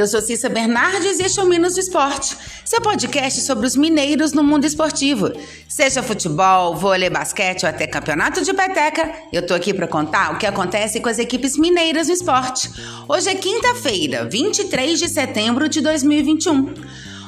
Eu sou Cissa Bernardes e este é o Minas do Esporte, seu podcast sobre os mineiros no mundo esportivo. Seja futebol, vôlei, basquete ou até campeonato de peteca, eu tô aqui para contar o que acontece com as equipes mineiras no esporte. Hoje é quinta-feira, 23 de setembro de 2021.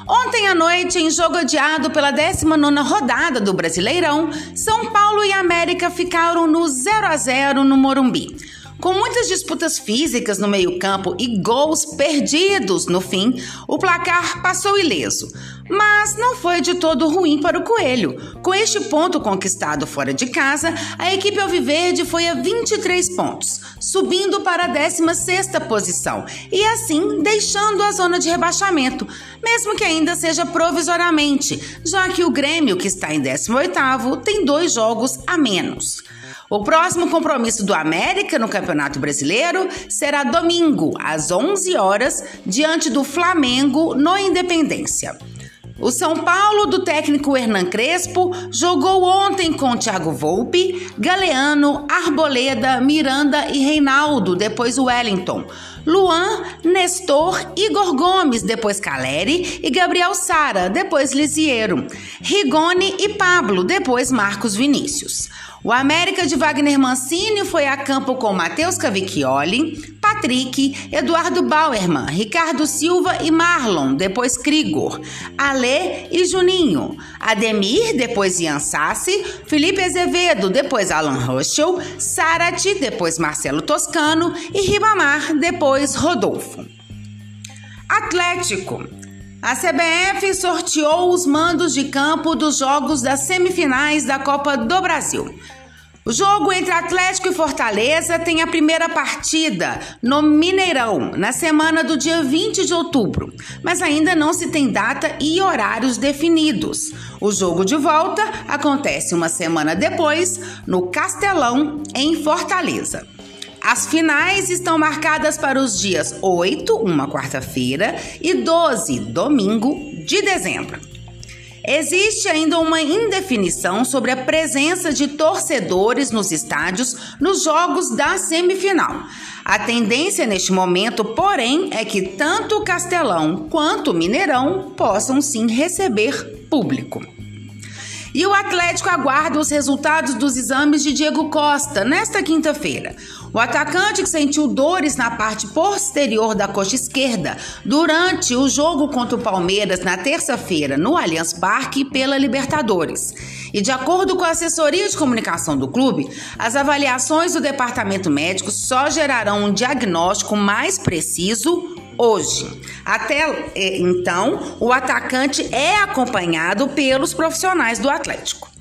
Ontem à noite, em jogo adiado pela 19ª rodada do Brasileirão, São Paulo e América ficaram no 0 a 0 no Morumbi. Com muitas disputas físicas no meio-campo e gols perdidos no fim, o placar passou ileso. Mas não foi de todo ruim para o Coelho. Com este ponto conquistado fora de casa, a equipe Alviverde foi a 23 pontos, subindo para a 16ª posição e assim deixando a zona de rebaixamento, mesmo que ainda seja provisoriamente, já que o Grêmio, que está em 18º, tem dois jogos a menos. O próximo compromisso do América no Campeonato Brasileiro será domingo, às 11 horas, diante do Flamengo no Independência. O São Paulo do técnico Hernan Crespo jogou ontem com Thiago Volpe, Galeano, Arboleda, Miranda e Reinaldo, depois Wellington. Luan, Nestor, Igor Gomes, depois Caleri e Gabriel Sara, depois Lisiero. Rigoni e Pablo, depois Marcos Vinícius. O América de Wagner Mancini foi a campo com Matheus Cavicchioli, Patrick, Eduardo Bauerman, Ricardo Silva e Marlon, depois Krigor, Ale e Juninho, Ademir, depois Ian Sassi, Felipe Azevedo, depois Alan Ruschel, Sarati, depois Marcelo Toscano e Ribamar, depois Rodolfo. Atlético. A CBF sorteou os mandos de campo dos jogos das semifinais da Copa do Brasil. O jogo entre Atlético e Fortaleza tem a primeira partida no Mineirão, na semana do dia 20 de outubro, mas ainda não se tem data e horários definidos. O jogo de volta acontece uma semana depois, no Castelão, em Fortaleza. As finais estão marcadas para os dias 8, uma quarta-feira, e 12, domingo de dezembro. Existe ainda uma indefinição sobre a presença de torcedores nos estádios nos jogos da semifinal. A tendência neste momento, porém, é que tanto o Castelão quanto o Mineirão possam sim receber público. E o Atlético aguarda os resultados dos exames de Diego Costa nesta quinta-feira. O atacante que sentiu dores na parte posterior da coxa esquerda durante o jogo contra o Palmeiras na terça-feira no Allianz Parque pela Libertadores. E de acordo com a assessoria de comunicação do clube, as avaliações do departamento médico só gerarão um diagnóstico mais preciso hoje. Até é, então, o atacante é acompanhado pelos profissionais do Atlético.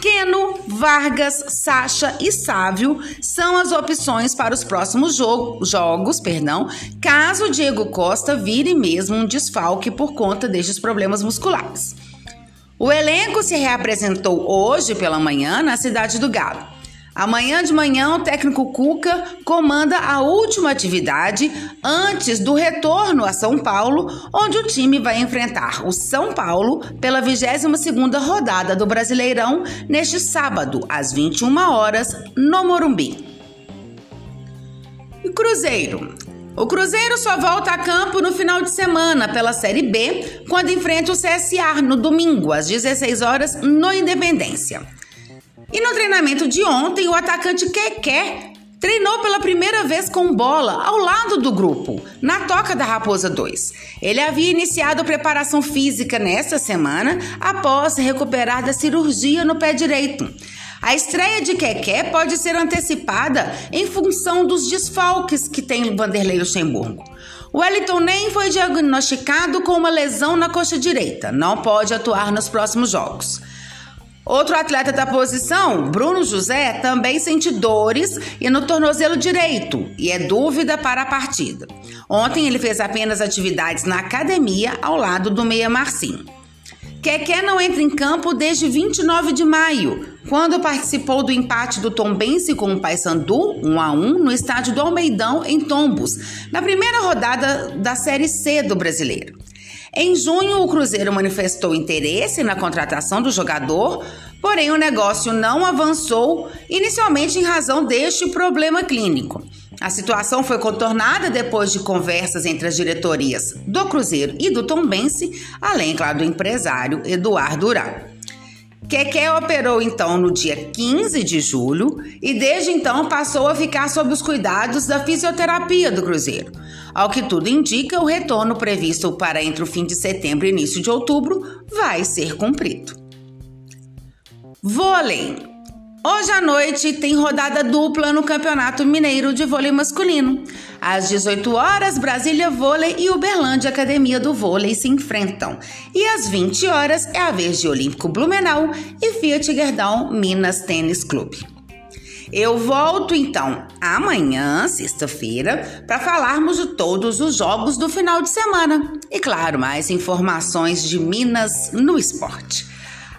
Keno, Vargas, Sacha e Sávio são as opções para os próximos jogo, jogos, perdão, caso Diego Costa vire mesmo um desfalque por conta destes problemas musculares. O elenco se reapresentou hoje pela manhã na cidade do Galo. Amanhã de manhã, o técnico Cuca comanda a última atividade antes do retorno a São Paulo, onde o time vai enfrentar o São Paulo pela 22ª rodada do Brasileirão neste sábado, às 21 horas, no Morumbi. E Cruzeiro. O Cruzeiro só volta a campo no final de semana pela Série B, quando enfrenta o CSA no domingo, às 16 horas, no Independência. E no treinamento de ontem, o atacante Keké treinou pela primeira vez com bola ao lado do grupo, na toca da Raposa 2. Ele havia iniciado preparação física nesta semana após recuperar da cirurgia no pé direito. A estreia de Keké pode ser antecipada em função dos desfalques que tem Vanderlei Luxemburgo. Wellington nem foi diagnosticado com uma lesão na coxa direita, não pode atuar nos próximos jogos. Outro atleta da posição, Bruno José, também sente dores e no tornozelo direito e é dúvida para a partida. Ontem ele fez apenas atividades na academia ao lado do Meia Marcinho. Keké não entra em campo desde 29 de maio, quando participou do empate do Tombense com o Paysandu 1 a 1 no estádio do Almeidão em Tombos, na primeira rodada da Série C do Brasileiro. Em junho, o Cruzeiro manifestou interesse na contratação do jogador, porém o negócio não avançou, inicialmente em razão deste problema clínico. A situação foi contornada depois de conversas entre as diretorias do Cruzeiro e do Tombense, além, claro, do empresário Eduardo Ural. Keké operou então no dia 15 de julho e desde então passou a ficar sob os cuidados da fisioterapia do Cruzeiro. Ao que tudo indica, o retorno previsto para entre o fim de setembro e início de outubro vai ser cumprido. Vôlei. Hoje à noite tem rodada dupla no Campeonato Mineiro de Vôlei Masculino. Às 18 horas, Brasília Vôlei e Uberlândia Academia do Vôlei se enfrentam. E às 20 horas é a vez de Olímpico Blumenau e Fiat Gerdau Minas Tênis Clube. Eu volto então amanhã, sexta-feira, para falarmos de todos os jogos do final de semana. E claro, mais informações de Minas no esporte.